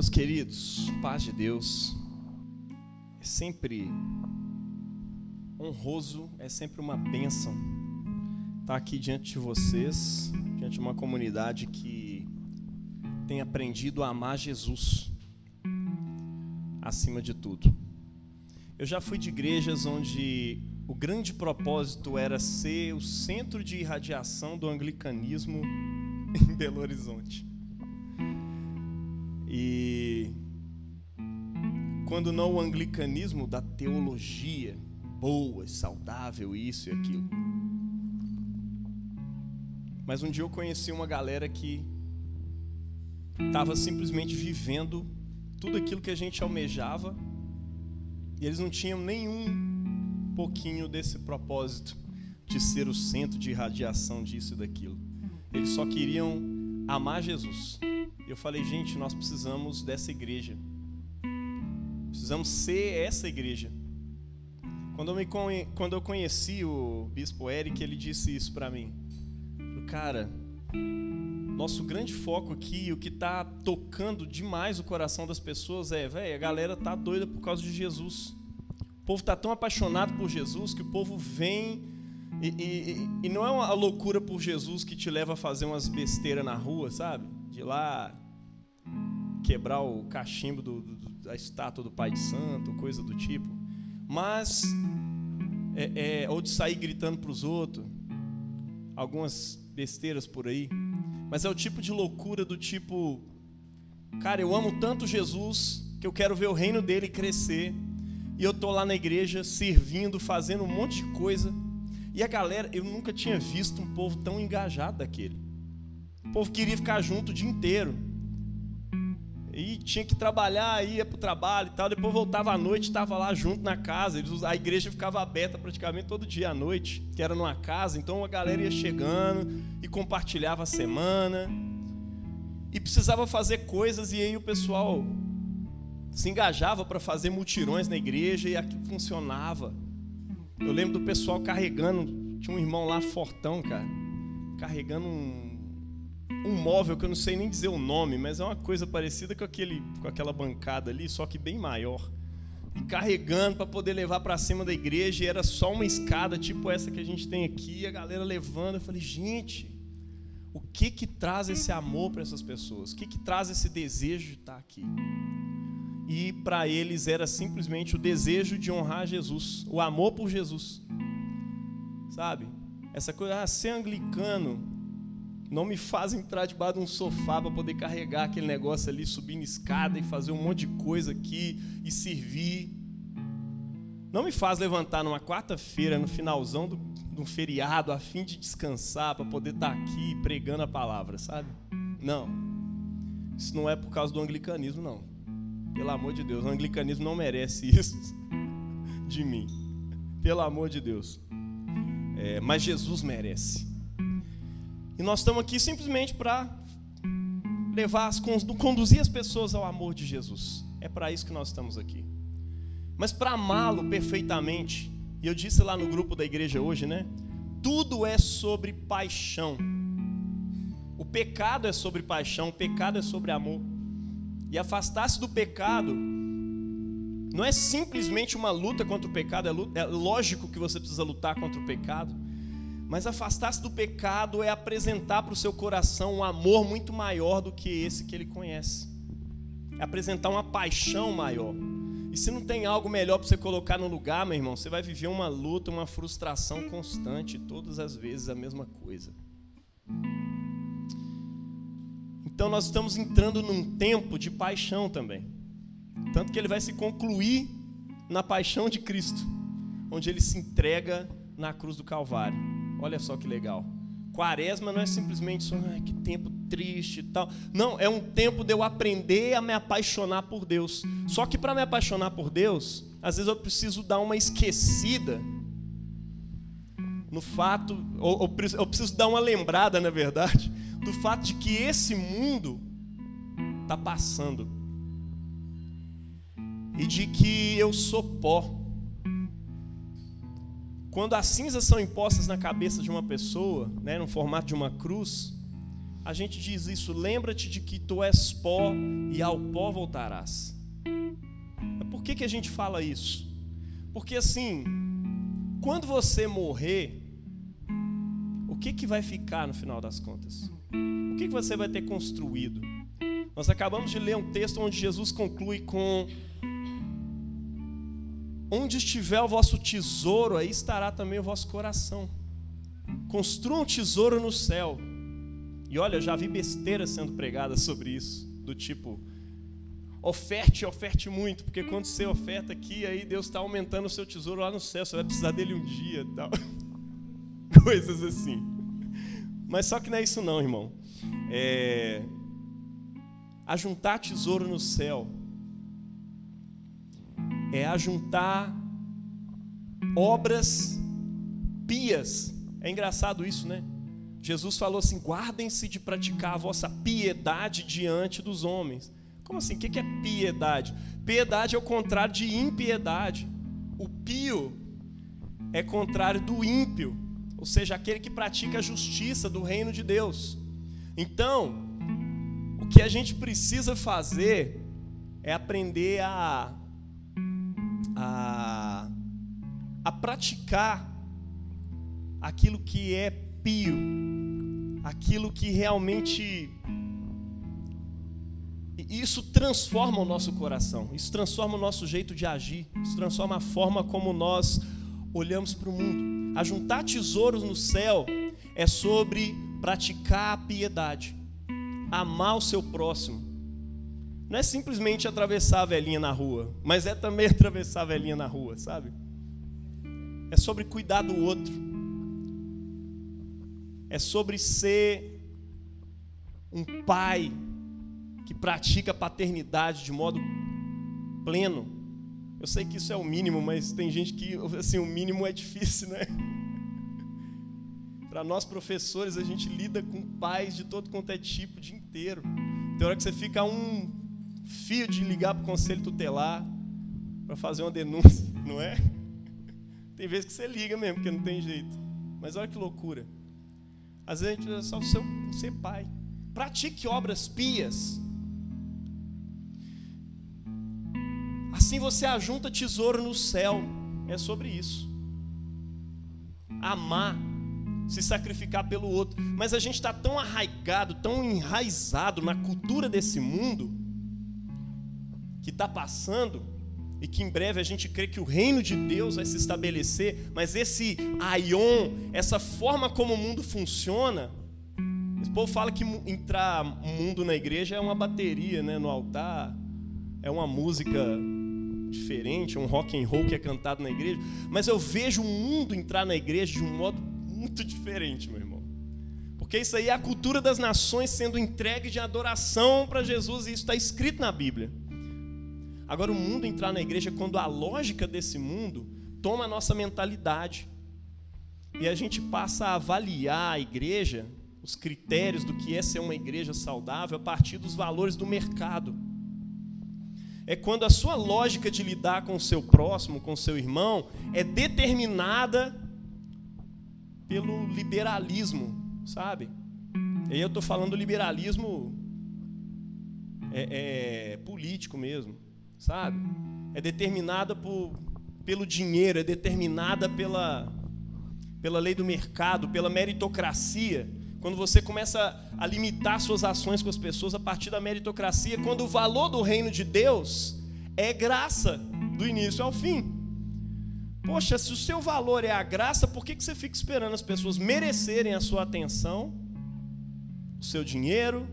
Meus queridos, paz de Deus. É sempre honroso, é sempre uma bênção estar aqui diante de vocês, diante de uma comunidade que tem aprendido a amar Jesus acima de tudo. Eu já fui de igrejas onde o grande propósito era ser o centro de irradiação do anglicanismo em Belo Horizonte. Quando não o anglicanismo da teologia boa, saudável, isso e aquilo. Mas um dia eu conheci uma galera que estava simplesmente vivendo tudo aquilo que a gente almejava e eles não tinham nenhum pouquinho desse propósito de ser o centro de irradiação disso e daquilo. Eles só queriam amar Jesus. Eu falei, gente, nós precisamos dessa igreja. Precisamos ser essa igreja. Quando eu, me, quando eu conheci o bispo Eric, ele disse isso para mim. Cara, nosso grande foco aqui, o que está tocando demais o coração das pessoas é, velho, a galera tá doida por causa de Jesus. O povo tá tão apaixonado por Jesus que o povo vem e, e, e não é uma loucura por Jesus que te leva a fazer umas besteiras na rua, sabe? De lá quebrar o cachimbo do, do, da estátua do Pai de Santo, coisa do tipo. Mas, é, é, ou de sair gritando para os outros, algumas besteiras por aí. Mas é o tipo de loucura do tipo, cara, eu amo tanto Jesus que eu quero ver o reino dele crescer. E eu tô lá na igreja servindo, fazendo um monte de coisa. E a galera, eu nunca tinha visto um povo tão engajado daquele. O povo queria ficar junto o dia inteiro. E tinha que trabalhar, ia para o trabalho e tal. Depois voltava à noite, estava lá junto na casa. A igreja ficava aberta praticamente todo dia à noite, que era numa casa. Então a galera ia chegando e compartilhava a semana. E precisava fazer coisas, e aí o pessoal se engajava para fazer mutirões na igreja e aquilo funcionava. Eu lembro do pessoal carregando, tinha um irmão lá fortão, cara, carregando um um móvel que eu não sei nem dizer o nome, mas é uma coisa parecida com, aquele, com aquela bancada ali, só que bem maior. E carregando para poder levar para cima da igreja, e era só uma escada tipo essa que a gente tem aqui, a galera levando. Eu falei, gente, o que que traz esse amor para essas pessoas? O que que traz esse desejo de estar aqui? E para eles era simplesmente o desejo de honrar Jesus, o amor por Jesus. Sabe? Essa coisa, ah, ser anglicano não me faz entrar debaixo de um sofá para poder carregar aquele negócio ali, subir na escada e fazer um monte de coisa aqui e servir. Não me faz levantar numa quarta-feira, no finalzão do, de um feriado, a fim de descansar, para poder estar tá aqui pregando a palavra, sabe? Não. Isso não é por causa do anglicanismo, não. Pelo amor de Deus, o anglicanismo não merece isso de mim. Pelo amor de Deus. É, mas Jesus merece. E nós estamos aqui simplesmente para levar, as, conduzir as pessoas ao amor de Jesus. É para isso que nós estamos aqui. Mas para amá-lo perfeitamente, e eu disse lá no grupo da igreja hoje, né? Tudo é sobre paixão. O pecado é sobre paixão, o pecado é sobre amor. E afastar-se do pecado não é simplesmente uma luta contra o pecado, é, é lógico que você precisa lutar contra o pecado mas afastar-se do pecado é apresentar para o seu coração um amor muito maior do que esse que ele conhece. É apresentar uma paixão maior. E se não tem algo melhor para você colocar no lugar, meu irmão, você vai viver uma luta, uma frustração constante, todas as vezes a mesma coisa. Então nós estamos entrando num tempo de paixão também. Tanto que ele vai se concluir na paixão de Cristo, onde ele se entrega na cruz do Calvário. Olha só que legal. Quaresma não é simplesmente só, ah, que tempo triste e tal. Não, é um tempo de eu aprender a me apaixonar por Deus. Só que para me apaixonar por Deus, às vezes eu preciso dar uma esquecida no fato, ou, ou eu preciso dar uma lembrada, na verdade, do fato de que esse mundo está passando e de que eu sou pó. Quando as cinzas são impostas na cabeça de uma pessoa, né, no formato de uma cruz, a gente diz isso: lembra-te de que tu és pó e ao pó voltarás. Por que, que a gente fala isso? Porque assim, quando você morrer, o que, que vai ficar no final das contas? O que, que você vai ter construído? Nós acabamos de ler um texto onde Jesus conclui com: Onde estiver o vosso tesouro, aí estará também o vosso coração. Construa um tesouro no céu. E olha, já vi besteira sendo pregada sobre isso, do tipo, oferte, oferte muito, porque quando você oferta aqui, aí Deus está aumentando o seu tesouro lá no céu, você vai precisar dele um dia tal. Coisas assim. Mas só que não é isso não, irmão. É... Ajuntar tesouro no céu é ajuntar obras pias. É engraçado isso, né? Jesus falou assim: guardem-se de praticar a vossa piedade diante dos homens. Como assim? O que é piedade? Piedade é o contrário de impiedade. O pio é contrário do ímpio, ou seja, aquele que pratica a justiça do reino de Deus. Então, o que a gente precisa fazer é aprender a, a, a praticar aquilo que é pio, aquilo que realmente. Isso transforma o nosso coração, isso transforma o nosso jeito de agir, isso transforma a forma como nós olhamos para o mundo. Ajuntar tesouros no céu é sobre praticar a piedade, amar o seu próximo. Não é simplesmente atravessar a velhinha na rua, mas é também atravessar a velhinha na rua, sabe? É sobre cuidar do outro é sobre ser um pai que pratica a paternidade de modo pleno. Eu sei que isso é o mínimo, mas tem gente que, assim, o mínimo é difícil, né? Para nós professores, a gente lida com pais de todo quanto é tipo o dia inteiro. Tem hora que você fica um fio de ligar para o conselho tutelar para fazer uma denúncia, não é? Tem vezes que você liga mesmo, porque não tem jeito. Mas olha que loucura. Às vezes a gente é só o seu, ser pai. Pratique obras pias. Assim você ajunta tesouro no céu. É sobre isso. Amar, se sacrificar pelo outro. Mas a gente está tão arraigado, tão enraizado na cultura desse mundo que está passando e que em breve a gente crê que o reino de Deus vai se estabelecer, mas esse aion, essa forma como o mundo funciona, esse povo fala que entrar mundo na igreja é uma bateria, né, no altar, é uma música diferente, um rock and roll que é cantado na igreja, mas eu vejo o mundo entrar na igreja de um modo muito diferente, meu irmão. Porque isso aí é a cultura das nações sendo entregue de adoração para Jesus, e isso está escrito na Bíblia. Agora, o mundo entrar na igreja é quando a lógica desse mundo toma a nossa mentalidade. E a gente passa a avaliar a igreja, os critérios do que é ser uma igreja saudável, a partir dos valores do mercado. É quando a sua lógica de lidar com o seu próximo, com o seu irmão, é determinada pelo liberalismo, sabe? E eu estou falando liberalismo é, é, político mesmo sabe? É determinada por, pelo dinheiro, é determinada pela, pela lei do mercado, pela meritocracia. Quando você começa a limitar suas ações com as pessoas a partir da meritocracia, quando o valor do reino de Deus é graça do início ao fim. Poxa, se o seu valor é a graça, por que você fica esperando as pessoas merecerem a sua atenção, o seu dinheiro,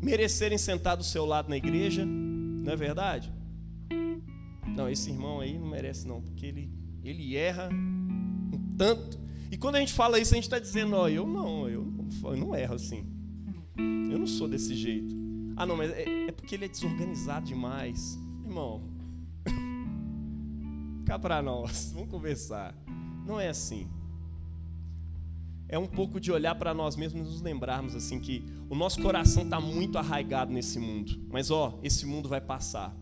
merecerem sentar do seu lado na igreja? Não é verdade? Não, esse irmão aí não merece não, porque ele, ele erra um tanto. E quando a gente fala isso, a gente está dizendo, ó, eu não, eu não, eu não erro assim. Eu não sou desse jeito. Ah, não, mas é, é porque ele é desorganizado demais. Irmão, cá para nós, vamos conversar. Não é assim. É um pouco de olhar para nós mesmos e nos lembrarmos assim que o nosso coração está muito arraigado nesse mundo. Mas ó, esse mundo vai passar.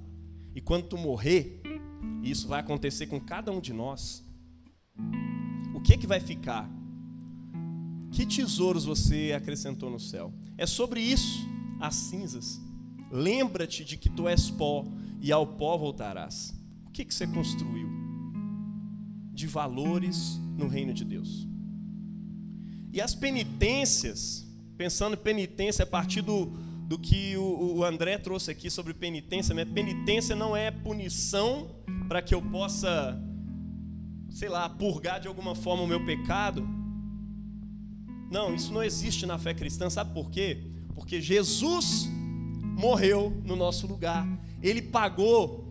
E quando tu morrer, e isso vai acontecer com cada um de nós, o que que vai ficar? Que tesouros você acrescentou no céu? É sobre isso, as cinzas. Lembra-te de que tu és pó e ao pó voltarás. O que, que você construiu? De valores no reino de Deus. E as penitências, pensando em penitência a partir do, do que o, o André trouxe aqui sobre penitência, minha penitência não é punição para que eu possa, sei lá, purgar de alguma forma o meu pecado. Não, isso não existe na fé cristã, sabe por quê? Porque Jesus morreu no nosso lugar, ele pagou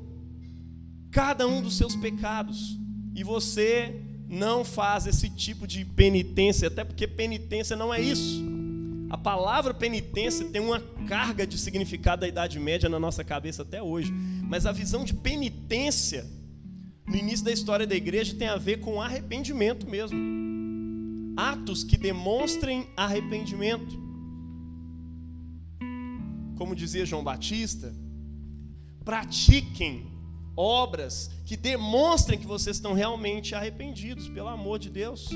cada um dos seus pecados, e você não faz esse tipo de penitência, até porque penitência não é isso. A palavra penitência tem uma carga de significado da Idade Média na nossa cabeça até hoje, mas a visão de penitência no início da história da igreja tem a ver com arrependimento mesmo. Atos que demonstrem arrependimento. Como dizia João Batista, pratiquem obras que demonstrem que vocês estão realmente arrependidos, pelo amor de Deus.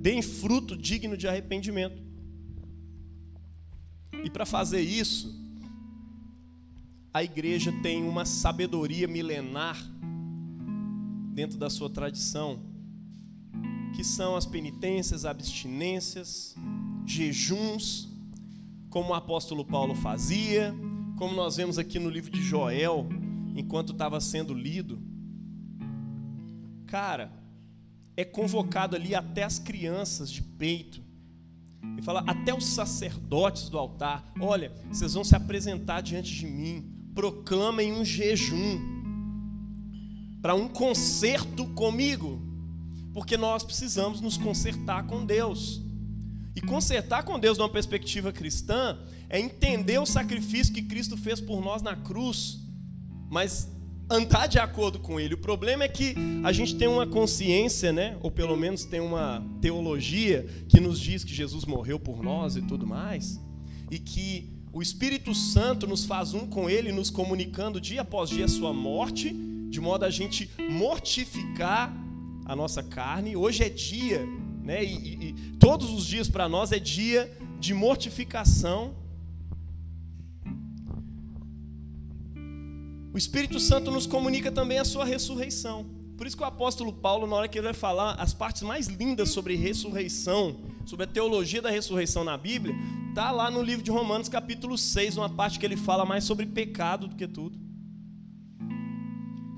Deem fruto digno de arrependimento. E para fazer isso, a igreja tem uma sabedoria milenar dentro da sua tradição, que são as penitências, abstinências, jejuns, como o apóstolo Paulo fazia, como nós vemos aqui no livro de Joel, enquanto estava sendo lido, cara, é convocado ali até as crianças de peito. E fala até os sacerdotes do altar: olha, vocês vão se apresentar diante de mim, proclamem um jejum para um concerto comigo, porque nós precisamos nos consertar com Deus. E consertar com Deus, de uma perspectiva cristã, é entender o sacrifício que Cristo fez por nós na cruz mas andar de acordo com ele. O problema é que a gente tem uma consciência, né, ou pelo menos tem uma teologia que nos diz que Jesus morreu por nós e tudo mais, e que o Espírito Santo nos faz um com ele, nos comunicando dia após dia a sua morte, de modo a gente mortificar a nossa carne. Hoje é dia, né, e, e, e todos os dias para nós é dia de mortificação O Espírito Santo nos comunica também a sua ressurreição. Por isso que o apóstolo Paulo, na hora que ele vai falar as partes mais lindas sobre ressurreição, sobre a teologia da ressurreição na Bíblia, está lá no livro de Romanos, capítulo 6, uma parte que ele fala mais sobre pecado do que tudo.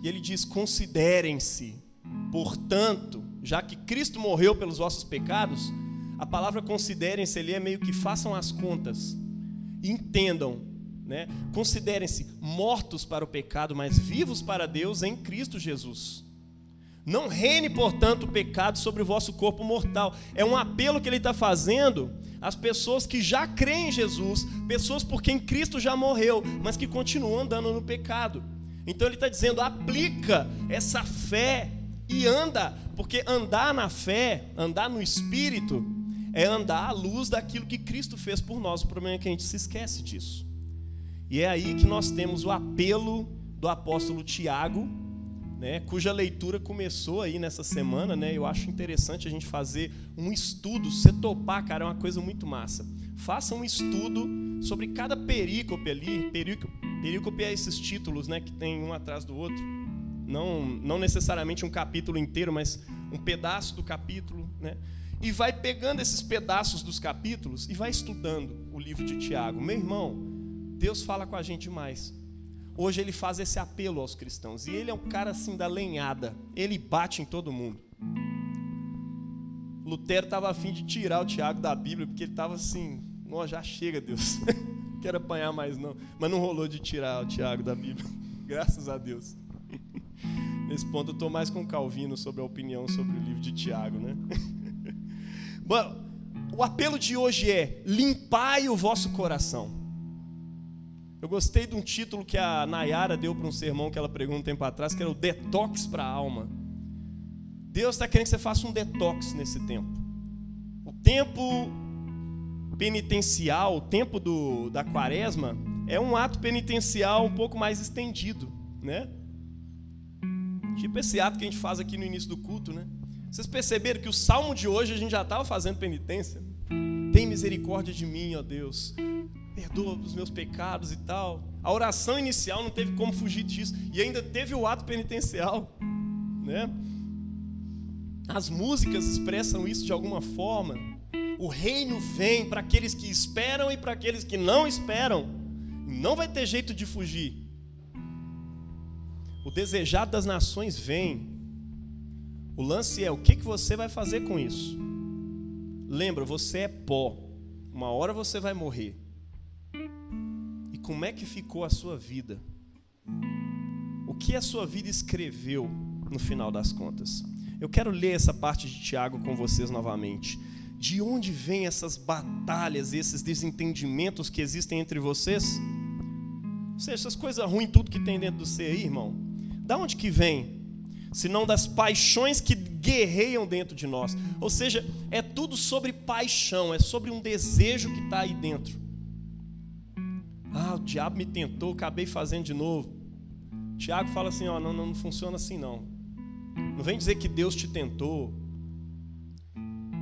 E ele diz: Considerem-se, portanto, já que Cristo morreu pelos vossos pecados, a palavra considerem-se ali é meio que façam as contas, entendam né? Considerem-se mortos para o pecado, mas vivos para Deus em Cristo Jesus. Não reine, portanto, o pecado sobre o vosso corpo mortal. É um apelo que ele está fazendo às pessoas que já creem em Jesus, pessoas por quem Cristo já morreu, mas que continuam andando no pecado. Então ele está dizendo: aplica essa fé e anda, porque andar na fé, andar no Espírito, é andar à luz daquilo que Cristo fez por nós. O problema é que a gente se esquece disso. E é aí que nós temos o apelo do apóstolo Tiago, né, cuja leitura começou aí nessa semana, né? Eu acho interessante a gente fazer um estudo, se topar, cara, é uma coisa muito massa. Faça um estudo sobre cada perícope ali, perícope, perícope é esses títulos, né, que tem um atrás do outro. Não, não necessariamente um capítulo inteiro, mas um pedaço do capítulo, né? E vai pegando esses pedaços dos capítulos e vai estudando o livro de Tiago. Meu irmão, Deus fala com a gente mais. Hoje ele faz esse apelo aos cristãos. E ele é um cara assim da lenhada. Ele bate em todo mundo. Lutero estava afim de tirar o Tiago da Bíblia, porque ele estava assim, ó, já chega, Deus. Não quero apanhar mais não. Mas não rolou de tirar o Tiago da Bíblia. Graças a Deus. Nesse ponto eu estou mais com Calvino sobre a opinião sobre o livro de Tiago, né? Bom, o apelo de hoje é: limpai o vosso coração. Eu gostei de um título que a Nayara deu para um sermão que ela pregou um tempo atrás, que era o detox para a alma. Deus está querendo que você faça um detox nesse tempo. O tempo penitencial, o tempo do, da quaresma, é um ato penitencial um pouco mais estendido, né? Tipo esse ato que a gente faz aqui no início do culto, né? Vocês perceberam que o salmo de hoje a gente já estava fazendo penitência? Tem misericórdia de mim, ó Deus. Perdoa os meus pecados e tal. A oração inicial não teve como fugir disso. E ainda teve o ato penitencial. Né? As músicas expressam isso de alguma forma. O reino vem para aqueles que esperam e para aqueles que não esperam. Não vai ter jeito de fugir. O desejado das nações vem. O lance é o que, que você vai fazer com isso. Lembra, você é pó. Uma hora você vai morrer. Como é que ficou a sua vida? O que a sua vida escreveu no final das contas? Eu quero ler essa parte de Tiago com vocês novamente. De onde vêm essas batalhas, esses desentendimentos que existem entre vocês? Ou seja, essas coisas ruins, tudo que tem dentro do ser aí, irmão. Da onde que vem? senão das paixões que guerreiam dentro de nós. Ou seja, é tudo sobre paixão, é sobre um desejo que está aí dentro. Ah, o diabo me tentou, acabei fazendo de novo. Tiago fala assim: ó, não, não, não funciona assim não. Não vem dizer que Deus te tentou.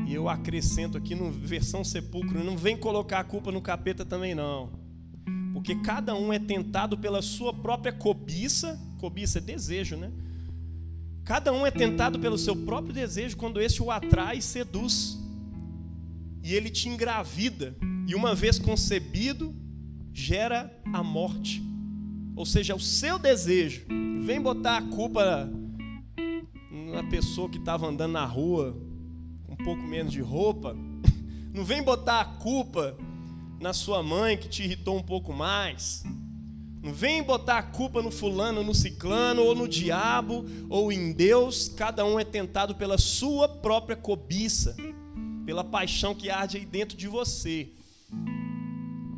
E eu acrescento aqui no versão sepulcro, não vem colocar a culpa no capeta também não. Porque cada um é tentado pela sua própria cobiça, cobiça é desejo, né? Cada um é tentado pelo seu próprio desejo quando esse o atrai e seduz. E ele te engravida. E uma vez concebido, gera a morte. Ou seja, o seu desejo. Vem botar a culpa na pessoa que estava andando na rua com um pouco menos de roupa. Não vem botar a culpa na sua mãe que te irritou um pouco mais. Não vem botar a culpa no fulano, no ciclano, ou no diabo, ou em Deus. Cada um é tentado pela sua própria cobiça, pela paixão que arde aí dentro de você.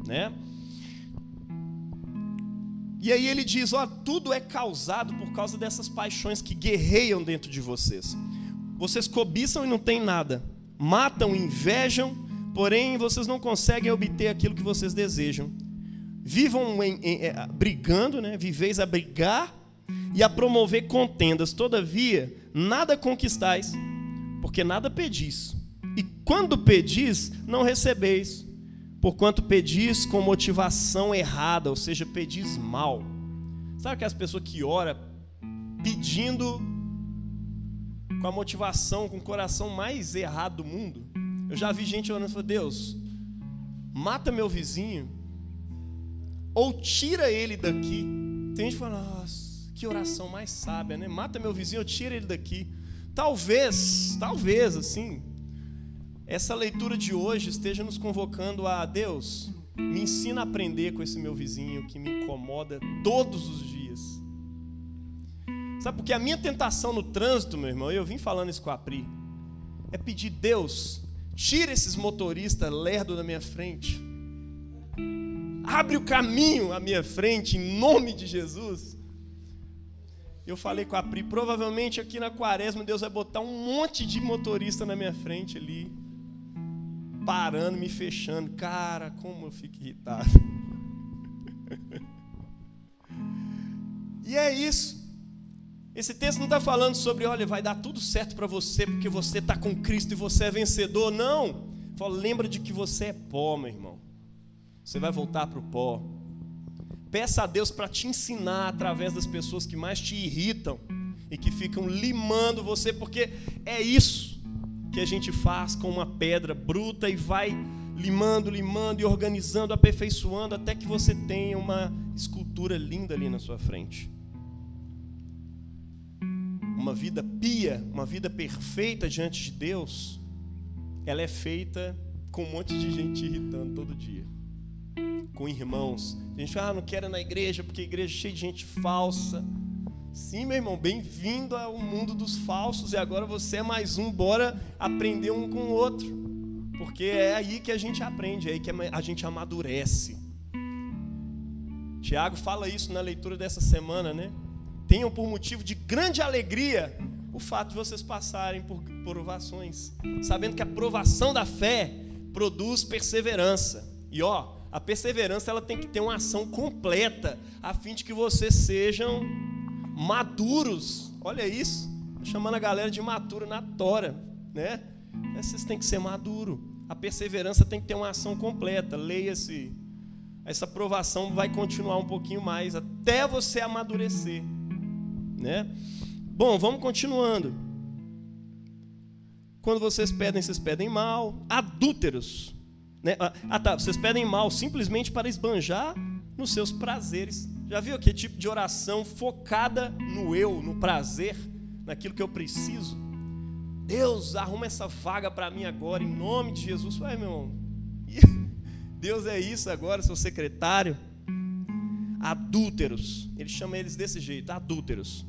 Né? E aí ele diz: ó, tudo é causado por causa dessas paixões que guerreiam dentro de vocês. Vocês cobiçam e não têm nada, matam, invejam, porém vocês não conseguem obter aquilo que vocês desejam vivam em, em, é, brigando, né? viveis a brigar e a promover contendas. Todavia, nada conquistais, porque nada pedis. E quando pedis, não recebeis, porquanto pedis com motivação errada, ou seja, pedis mal. Sabe aquelas pessoas que ora pedindo com a motivação, com o coração mais errado do mundo? Eu já vi gente orando e falando, Deus, mata meu vizinho, ou tira ele daqui. Tem gente que fala, nossa, que oração mais sábia, né? Mata meu vizinho, ou tira ele daqui. Talvez, talvez, assim, essa leitura de hoje esteja nos convocando a Deus, me ensina a aprender com esse meu vizinho que me incomoda todos os dias. Sabe, porque a minha tentação no trânsito, meu irmão, eu vim falando isso com a Pri, é pedir, Deus, tira esses motoristas lerdo da minha frente abre o caminho à minha frente, em nome de Jesus. Eu falei com a Pri, provavelmente aqui na quaresma Deus vai botar um monte de motorista na minha frente ali, parando, me fechando. Cara, como eu fico irritado. e é isso. Esse texto não está falando sobre, olha, vai dar tudo certo para você porque você está com Cristo e você é vencedor. Não. Fala, lembra de que você é pó, meu irmão. Você vai voltar para o pó. Peça a Deus para te ensinar através das pessoas que mais te irritam e que ficam limando você, porque é isso que a gente faz com uma pedra bruta e vai limando, limando e organizando, aperfeiçoando até que você tenha uma escultura linda ali na sua frente. Uma vida pia, uma vida perfeita diante de Deus, ela é feita com um monte de gente irritando todo dia com irmãos. A gente fala, ah, não quero ir na igreja porque a igreja é cheia de gente falsa. Sim, meu irmão, bem-vindo ao mundo dos falsos e agora você é mais um, bora aprender um com o outro. Porque é aí que a gente aprende, é aí que a gente amadurece. Tiago fala isso na leitura dessa semana, né? Tenham por motivo de grande alegria o fato de vocês passarem por provações, sabendo que a provação da fé produz perseverança. E ó, a perseverança ela tem que ter uma ação completa, a fim de que vocês sejam maduros. Olha isso. chamando a galera de imaturo na tora, né? Vocês têm que ser maduro. A perseverança tem que ter uma ação completa. Leia-se. Essa provação vai continuar um pouquinho mais até você amadurecer, né? Bom, vamos continuando. Quando vocês pedem, vocês pedem mal. Adúlteros. Né? Ah, ah tá. Vocês pedem mal simplesmente para esbanjar nos seus prazeres. Já viu aquele tipo de oração focada no eu, no prazer, naquilo que eu preciso? Deus, arruma essa vaga para mim agora, em nome de Jesus. Ué, meu irmão, Deus é isso agora, seu secretário. Adúlteros, ele chama eles desse jeito, adúlteros.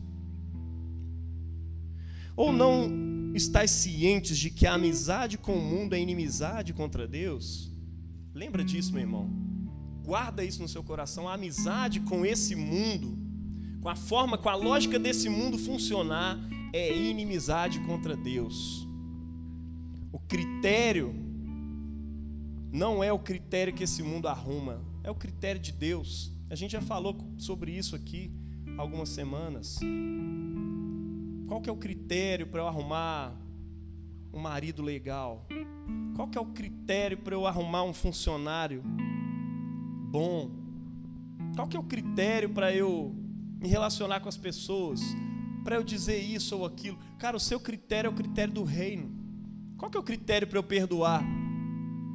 Ou não estáis cientes de que a amizade com o mundo é inimizade contra Deus? Lembra disso, meu irmão. Guarda isso no seu coração. A amizade com esse mundo, com a forma, com a lógica desse mundo funcionar, é inimizade contra Deus. O critério não é o critério que esse mundo arruma, é o critério de Deus. A gente já falou sobre isso aqui algumas semanas. Qual que é o critério para eu arrumar um marido legal? Qual que é o critério para eu arrumar um funcionário bom? Qual que é o critério para eu me relacionar com as pessoas? para eu dizer isso ou aquilo. Cara, o seu critério é o critério do reino. Qual que é o critério para eu perdoar?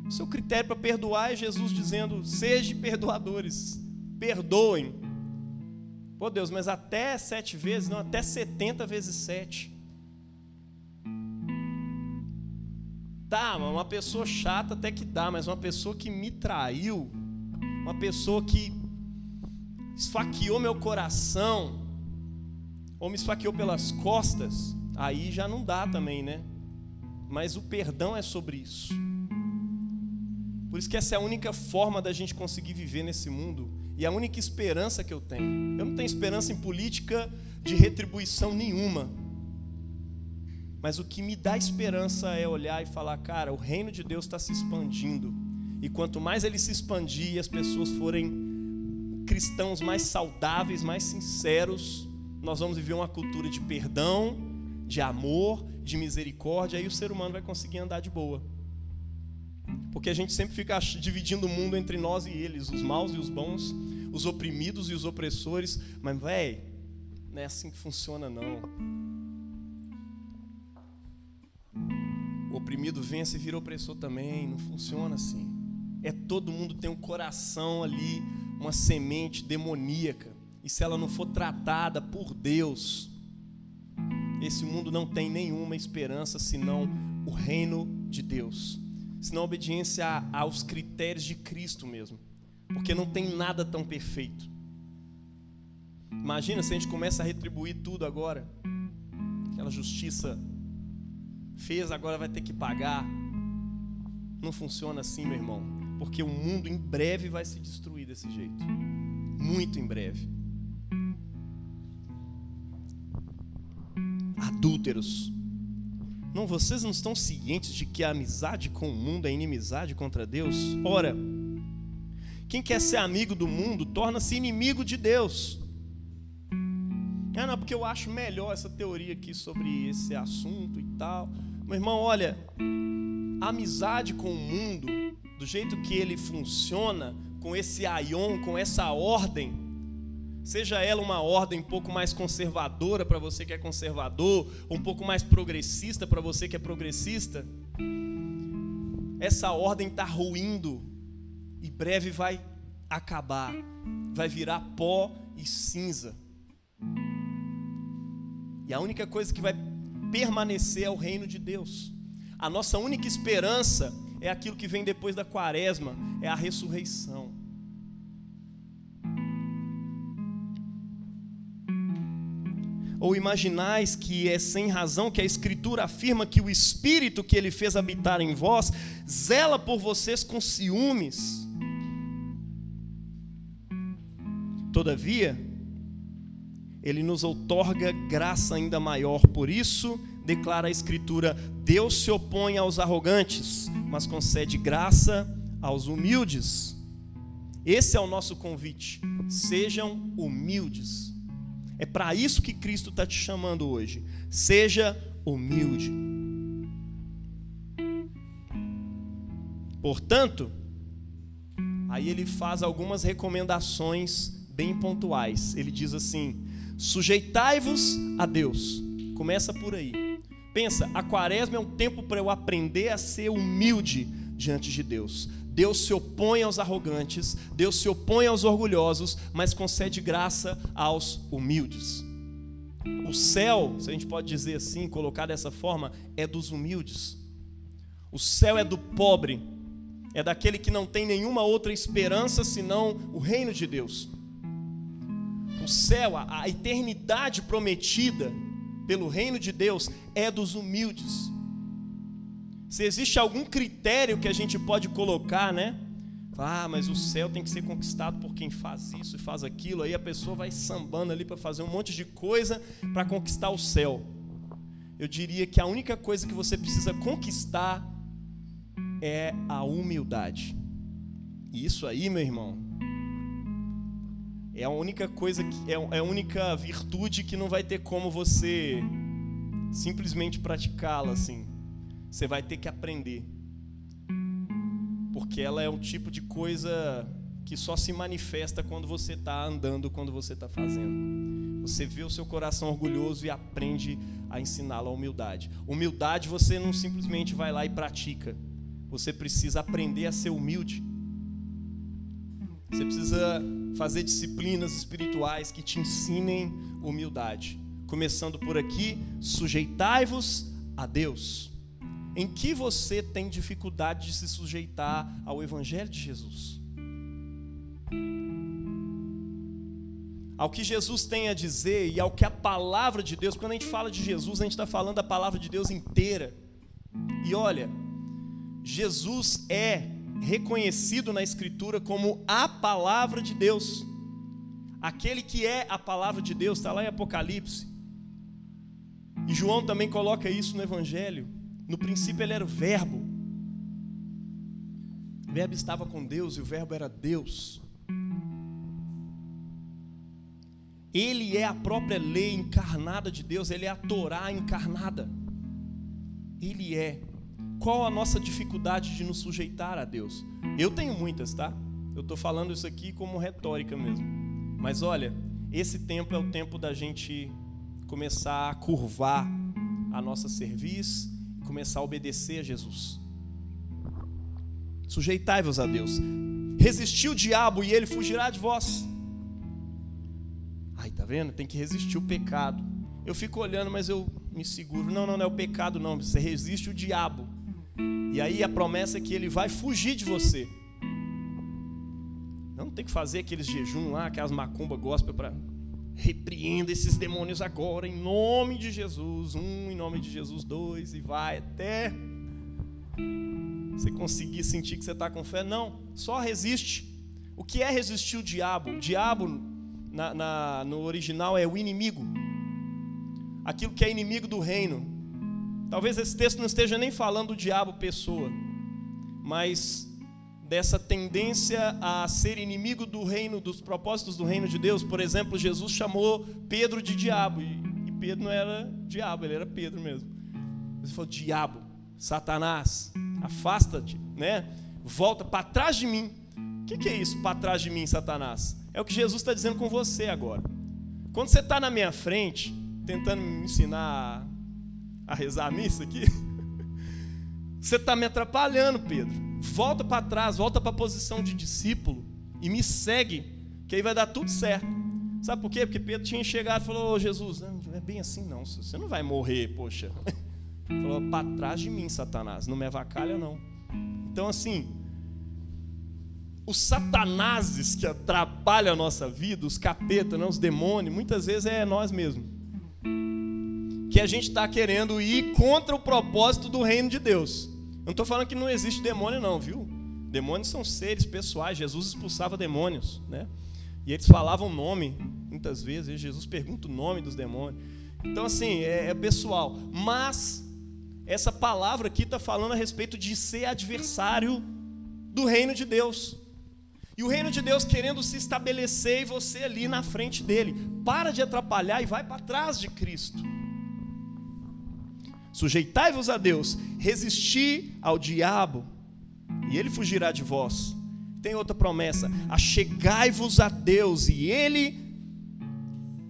O seu critério para perdoar é Jesus dizendo: sejam perdoadores, perdoem. Pô Deus, mas até sete vezes, não, até setenta vezes sete. Tá, uma pessoa chata até que dá, mas uma pessoa que me traiu, uma pessoa que esfaqueou meu coração, ou me esfaqueou pelas costas, aí já não dá também, né? Mas o perdão é sobre isso. Por isso que essa é a única forma da gente conseguir viver nesse mundo e a única esperança que eu tenho. Eu não tenho esperança em política de retribuição nenhuma. Mas o que me dá esperança é olhar e falar, cara, o reino de Deus está se expandindo. E quanto mais ele se expandir e as pessoas forem cristãos mais saudáveis, mais sinceros, nós vamos viver uma cultura de perdão, de amor, de misericórdia, aí o ser humano vai conseguir andar de boa. Porque a gente sempre fica dividindo o mundo entre nós e eles, os maus e os bons, os oprimidos e os opressores, mas velho, não é assim que funciona não. O oprimido vence e vira opressor também, não funciona assim. É todo mundo tem um coração ali, uma semente demoníaca. E se ela não for tratada por Deus, esse mundo não tem nenhuma esperança senão o reino de Deus, senão a obediência aos critérios de Cristo mesmo, porque não tem nada tão perfeito. Imagina se a gente começa a retribuir tudo agora, aquela justiça fez, agora vai ter que pagar. Não funciona assim, meu irmão, porque o mundo em breve vai se destruir desse jeito muito em breve. adúlteros. Não, vocês não estão cientes de que a amizade com o mundo é inimizade contra Deus? Ora, quem quer ser amigo do mundo torna-se inimigo de Deus. É, não, porque eu acho melhor essa teoria aqui sobre esse assunto e tal. Meu irmão, olha, amizade com o mundo, do jeito que ele funciona, com esse aion, com essa ordem, Seja ela uma ordem um pouco mais conservadora para você que é conservador, ou um pouco mais progressista para você que é progressista. Essa ordem está ruindo e breve vai acabar, vai virar pó e cinza. E a única coisa que vai permanecer é o reino de Deus. A nossa única esperança é aquilo que vem depois da quaresma, é a ressurreição. Ou imaginais que é sem razão que a Escritura afirma que o Espírito que ele fez habitar em vós zela por vocês com ciúmes? Todavia, ele nos outorga graça ainda maior. Por isso, declara a Escritura: Deus se opõe aos arrogantes, mas concede graça aos humildes. Esse é o nosso convite. Sejam humildes. É para isso que Cristo está te chamando hoje. Seja humilde. Portanto, aí ele faz algumas recomendações bem pontuais. Ele diz assim: sujeitai-vos a Deus. Começa por aí. Pensa, a quaresma é um tempo para eu aprender a ser humilde diante de Deus. Deus se opõe aos arrogantes, Deus se opõe aos orgulhosos, mas concede graça aos humildes. O céu, se a gente pode dizer assim, colocar dessa forma, é dos humildes. O céu é do pobre, é daquele que não tem nenhuma outra esperança senão o reino de Deus. O céu, a eternidade prometida pelo reino de Deus é dos humildes. Se existe algum critério que a gente pode colocar, né? Ah, mas o céu tem que ser conquistado por quem faz isso e faz aquilo. Aí a pessoa vai sambando ali para fazer um monte de coisa para conquistar o céu. Eu diria que a única coisa que você precisa conquistar é a humildade. E isso aí, meu irmão, é a única coisa que é, é a única virtude que não vai ter como você simplesmente praticá-la assim. Você vai ter que aprender. Porque ela é um tipo de coisa que só se manifesta quando você está andando, quando você está fazendo. Você vê o seu coração orgulhoso e aprende a ensiná-lo a humildade. Humildade você não simplesmente vai lá e pratica. Você precisa aprender a ser humilde. Você precisa fazer disciplinas espirituais que te ensinem humildade. Começando por aqui, sujeitai-vos a Deus em que você tem dificuldade de se sujeitar ao Evangelho de Jesus? Ao que Jesus tem a dizer e ao que a palavra de Deus, quando a gente fala de Jesus, a gente está falando da palavra de Deus inteira. E olha, Jesus é reconhecido na Escritura como a palavra de Deus. Aquele que é a palavra de Deus, está lá em Apocalipse. E João também coloca isso no Evangelho. No princípio ele era o Verbo. O Verbo estava com Deus e o Verbo era Deus. Ele é a própria lei encarnada de Deus, ele é a Torá encarnada. Ele é. Qual a nossa dificuldade de nos sujeitar a Deus? Eu tenho muitas, tá? Eu estou falando isso aqui como retórica mesmo. Mas olha, esse tempo é o tempo da gente começar a curvar a nossa serviço começar a obedecer a Jesus. Sujeitai-vos a Deus. Resistiu o diabo e ele fugirá de vós. Ai, tá vendo? Tem que resistir o pecado. Eu fico olhando, mas eu me seguro. Não, não, não é o pecado, não. Você resiste o diabo. E aí a promessa é que ele vai fugir de você. Não tem que fazer aqueles jejum lá, aquelas macumba gospel para Repreenda esses demônios agora, em nome de Jesus. Um, em nome de Jesus, dois, e vai até você conseguir sentir que você está com fé. Não, só resiste. O que é resistir o diabo? O diabo, na, na, no original, é o inimigo. Aquilo que é inimigo do reino. Talvez esse texto não esteja nem falando do diabo pessoa, mas dessa tendência a ser inimigo do reino, dos propósitos do reino de Deus. Por exemplo, Jesus chamou Pedro de diabo, e, Pedro não era diabo, ele era Pedro mesmo. Ele falou: diabo, Satanás, afasta-te, né? Volta para trás de mim. O que, que é isso, para trás de mim, Satanás? É o que Jesus está dizendo com você agora. Quando você está na minha frente, tentando me ensinar a rezar a missa aqui, você está me atrapalhando, Pedro volta para trás, volta para a posição de discípulo e me segue, que aí vai dar tudo certo. Sabe por quê? Porque Pedro tinha chegado e falou: oh, Jesus, não é bem assim não, você não vai morrer, poxa. Falou: para trás de mim, Satanás, não me avacalha não. Então, assim, os satanases que atrapalham a nossa vida, os capetas, né, os demônios, muitas vezes é nós mesmos. Que a gente está querendo ir contra o propósito do reino de Deus. Não estou falando que não existe demônio, não, viu? Demônios são seres pessoais. Jesus expulsava demônios, né? E eles falavam nome, muitas vezes. Jesus pergunta o nome dos demônios. Então, assim, é, é pessoal. Mas, essa palavra aqui está falando a respeito de ser adversário do reino de Deus. E o reino de Deus querendo se estabelecer e você ali na frente dele. Para de atrapalhar e vai para trás de Cristo. Sujeitai-vos a Deus, resisti ao diabo, e ele fugirá de vós. Tem outra promessa: achegai-vos a Deus, e ele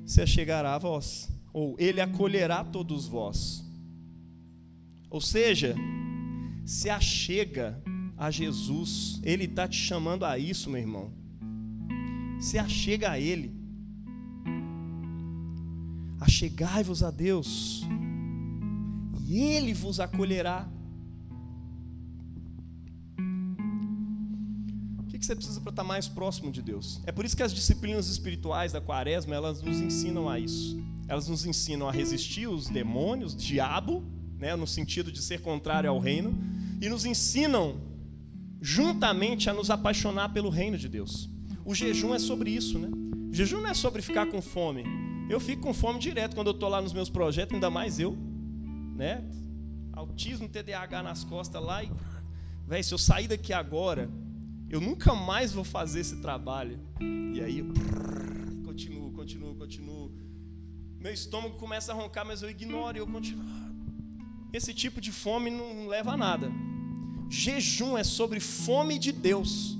se achegará a vós, ou ele acolherá todos vós. Ou seja, se achega a Jesus, Ele está te chamando a isso, meu irmão. Se achega a Ele. Achegai-vos a Deus, Ele vos acolherá. O que você precisa para estar mais próximo de Deus? É por isso que as disciplinas espirituais da quaresma, elas nos ensinam a isso. Elas nos ensinam a resistir os demônios, diabo, né, no sentido de ser contrário ao reino, e nos ensinam juntamente a nos apaixonar pelo reino de Deus. O jejum é sobre isso, né? O jejum não é sobre ficar com fome. Eu fico com fome direto quando eu estou lá nos meus projetos, ainda mais eu, né? Autismo, TDAH nas costas lá e, velho, se eu sair daqui agora, eu nunca mais vou fazer esse trabalho. E aí eu continuo, continuo, continuo. Meu estômago começa a roncar, mas eu ignoro e eu continuo. Esse tipo de fome não leva a nada. Jejum é sobre fome de Deus.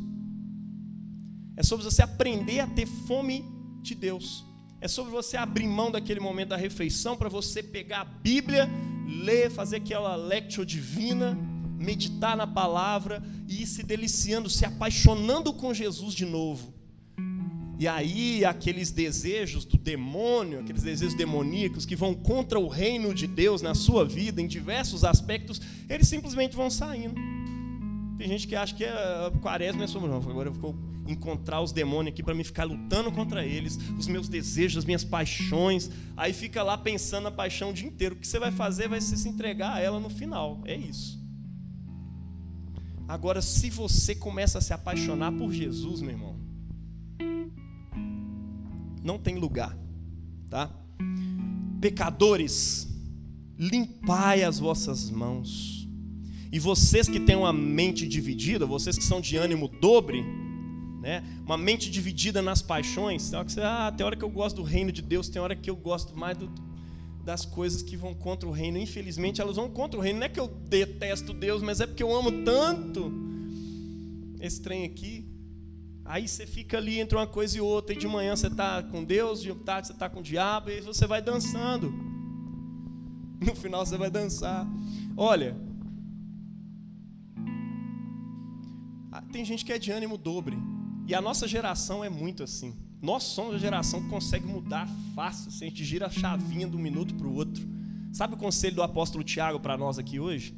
É sobre você aprender a ter fome de Deus. É sobre você abrir mão daquele momento da refeição para você pegar a Bíblia, ler, fazer aquela lectio divina, meditar na palavra e ir se deliciando, se apaixonando com Jesus de novo. E aí, aqueles desejos do demônio, aqueles desejos demoníacos que vão contra o reino de Deus na sua vida, em diversos aspectos, eles simplesmente vão saindo. Tem gente que acha que a quaresma é sobre não. Agora eu vou encontrar os demônios aqui para me ficar lutando contra eles, os meus desejos, as minhas paixões. Aí fica lá pensando na paixão o dia inteiro. O que você vai fazer vai ser se entregar a ela no final. É isso. Agora, se você começa a se apaixonar por Jesus, meu irmão, não tem lugar, tá? Pecadores, limpai as vossas mãos. E vocês que têm uma mente dividida, vocês que são de ânimo dobre, né? Uma mente dividida nas paixões, tem hora que você, ah, tem hora que eu gosto do reino de Deus, tem hora que eu gosto mais do, das coisas que vão contra o reino. Infelizmente, elas vão contra o reino. Não é que eu detesto Deus, mas é porque eu amo tanto esse trem aqui. Aí você fica ali entre uma coisa e outra, e de manhã você está com Deus, de tarde você está com o diabo, e você vai dançando. No final você vai dançar. Olha, tem gente que é de ânimo dobre, e a nossa geração é muito assim. Nós somos a geração que consegue mudar fácil, se a gente gira a chavinha de um minuto para o outro. Sabe o conselho do apóstolo Tiago para nós aqui hoje?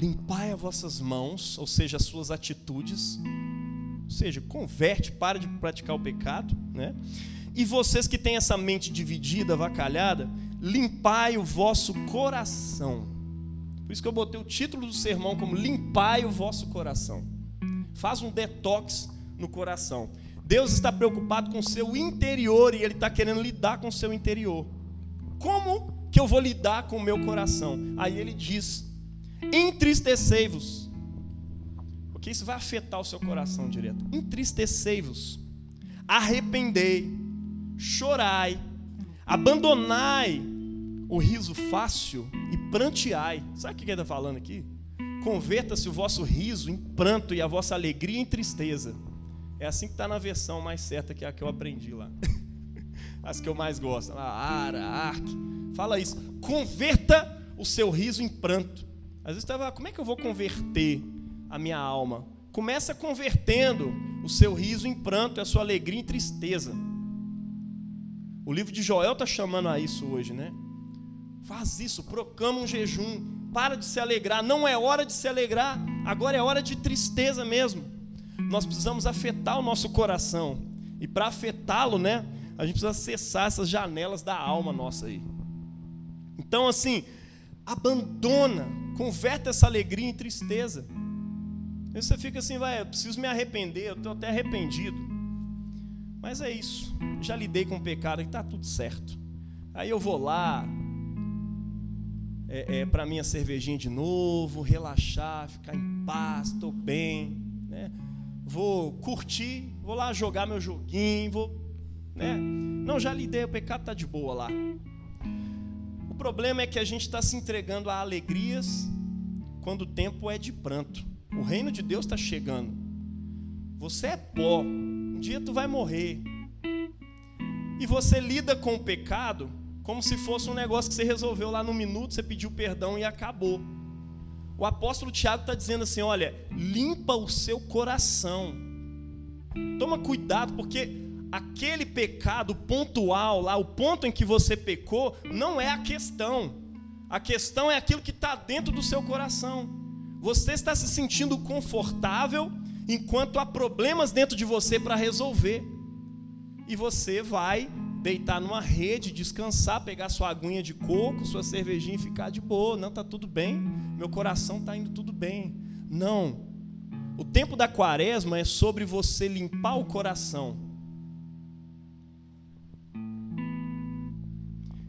limpai as vossas mãos, ou seja, as suas atitudes, ou seja, converte, para de praticar o pecado, né? E vocês que têm essa mente dividida, avacalhada, limpai o vosso coração. Por isso que eu botei o título do sermão como limpai o vosso coração. Faz um detox no coração. Deus está preocupado com o seu interior e Ele está querendo lidar com o seu interior. Como que eu vou lidar com o meu coração? Aí Ele diz entristecei-vos. Porque isso vai afetar o seu coração direto. Entristecei-vos, arrependei, chorai, abandonai o riso fácil e pranteai. Sabe o que ele está falando aqui? Converta-se o vosso riso em pranto e a vossa alegria em tristeza. É assim que está na versão mais certa que é a que eu aprendi lá. As que eu mais gosto. Ara, Ark. Fala isso. Converta o seu riso em pranto às vezes estava, como é que eu vou converter a minha alma? Começa convertendo o seu riso em pranto e a sua alegria em tristeza. O livro de Joel está chamando a isso hoje, né? Faz isso, proclama um jejum, para de se alegrar. Não é hora de se alegrar, agora é hora de tristeza mesmo. Nós precisamos afetar o nosso coração. E para afetá-lo, né? A gente precisa acessar essas janelas da alma nossa aí. Então, assim, abandona Converte essa alegria em tristeza. Aí você fica assim, vai, eu preciso me arrepender, eu estou até arrependido. Mas é isso, já lidei com o pecado, está tudo certo. Aí eu vou lá, é, é para minha cervejinha de novo, relaxar, ficar em paz, estou bem. Né? vou curtir, vou lá jogar meu joguinho, vou. Né? Não, já lidei, o pecado está de boa lá. O problema é que a gente está se entregando a alegrias quando o tempo é de pranto. O reino de Deus está chegando. Você é pó. Um dia tu vai morrer. E você lida com o pecado como se fosse um negócio que você resolveu lá no minuto, você pediu perdão e acabou. O apóstolo Tiago está dizendo assim: olha, limpa o seu coração. Toma cuidado, porque aquele pecado pontual lá, o ponto em que você pecou, não é a questão. A questão é aquilo que está dentro do seu coração. Você está se sentindo confortável enquanto há problemas dentro de você para resolver. E você vai deitar numa rede, descansar, pegar sua aguinha de coco, sua cervejinha e ficar de boa. Não, tá tudo bem. Meu coração está indo tudo bem. Não. O tempo da quaresma é sobre você limpar o coração.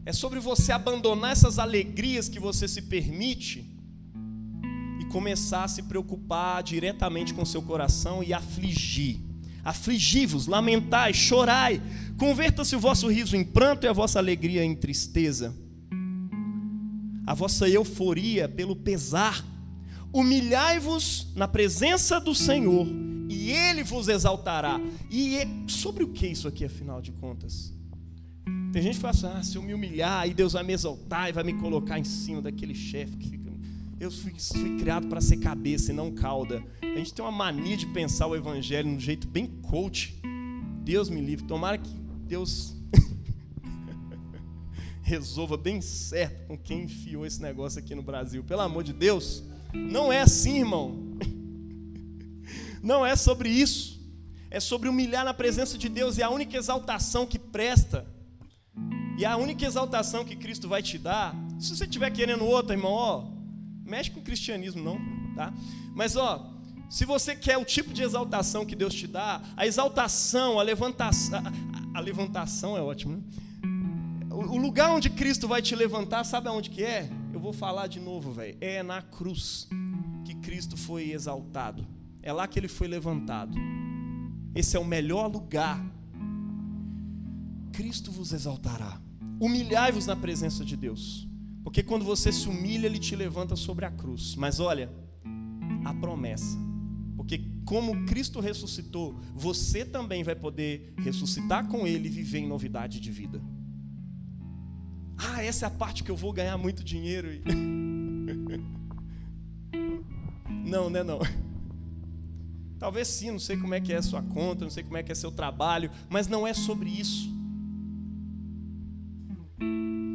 É sobre você abandonar essas alegrias que você se permite e começar a se preocupar diretamente com seu coração e afligir Afligi-vos, lamentai, chorai, converta-se o vosso riso em pranto e a vossa alegria em tristeza. A vossa euforia pelo pesar. Humilhai-vos na presença do Senhor e Ele vos exaltará. E é sobre o que isso aqui, afinal de contas? Tem gente que fala assim: ah, se eu me humilhar, aí Deus vai me exaltar e vai me colocar em cima daquele chefe que fica eu fui, fui criado para ser cabeça e não cauda. A gente tem uma mania de pensar o evangelho de um jeito bem coach. Deus me livre. Tomara que Deus resolva bem certo com quem enfiou esse negócio aqui no Brasil. Pelo amor de Deus. Não é assim, irmão. Não é sobre isso. É sobre humilhar na presença de Deus. E a única exaltação que presta. E a única exaltação que Cristo vai te dar. Se você estiver querendo outra, irmão, ó, mexe com o cristianismo, não, tá? Mas, ó, se você quer o tipo de exaltação que Deus te dá, a exaltação, a levantação, a, a levantação é ótimo, né? O, lugar onde Cristo vai te levantar, sabe aonde que é? Eu vou falar de novo, velho. É na cruz que Cristo foi exaltado. É lá que ele foi levantado. Esse é o melhor lugar. Cristo vos exaltará. Humilhai-vos na presença de Deus. Porque quando você se humilha, ele te levanta sobre a cruz. Mas olha, a promessa. Porque como Cristo ressuscitou, você também vai poder ressuscitar com ele e viver em novidade de vida. Ah, essa é a parte que eu vou ganhar muito dinheiro. Não, né, não. Talvez sim, não sei como é que é a sua conta, não sei como é que é seu trabalho, mas não é sobre isso.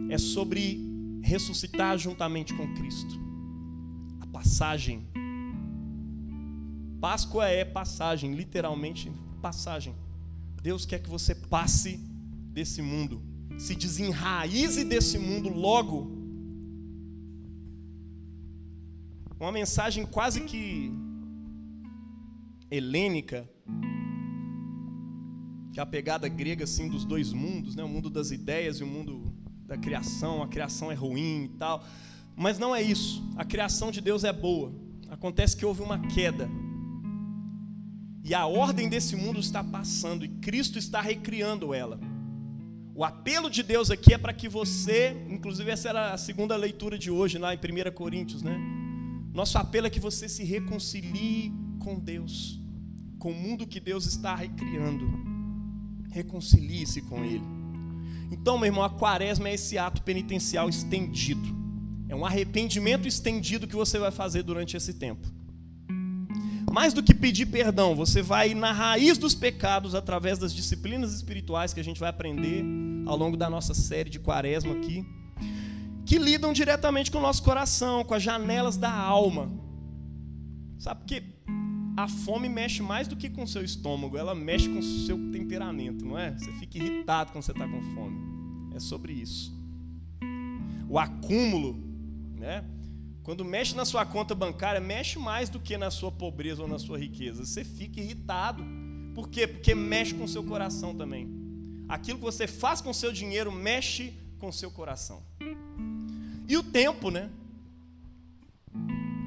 É sobre ressuscitar juntamente com Cristo. A passagem. Páscoa é passagem, literalmente passagem. Deus quer que você passe desse mundo, se desenraize desse mundo logo. Uma mensagem quase que helênica, que é a pegada grega assim dos dois mundos, né? o mundo das ideias e o mundo da criação, a criação é ruim e tal. Mas não é isso. A criação de Deus é boa. Acontece que houve uma queda. E a ordem desse mundo está passando e Cristo está recriando ela. O apelo de Deus aqui é para que você, inclusive essa era a segunda leitura de hoje, lá em 1 Coríntios, né? Nosso apelo é que você se reconcilie com Deus, com o mundo que Deus está recriando. Reconcilie-se com Ele. Então, meu irmão, a quaresma é esse ato penitencial estendido. É um arrependimento estendido que você vai fazer durante esse tempo. Mais do que pedir perdão, você vai na raiz dos pecados através das disciplinas espirituais que a gente vai aprender ao longo da nossa série de quaresma aqui, que lidam diretamente com o nosso coração, com as janelas da alma. Sabe que a fome mexe mais do que com o seu estômago, ela mexe com o seu temperamento, não é? Você fica irritado quando você está com fome. É sobre isso. O acúmulo, né? Quando mexe na sua conta bancária, mexe mais do que na sua pobreza ou na sua riqueza. Você fica irritado. Por quê? Porque mexe com o seu coração também. Aquilo que você faz com o seu dinheiro mexe com o seu coração. E o tempo, né?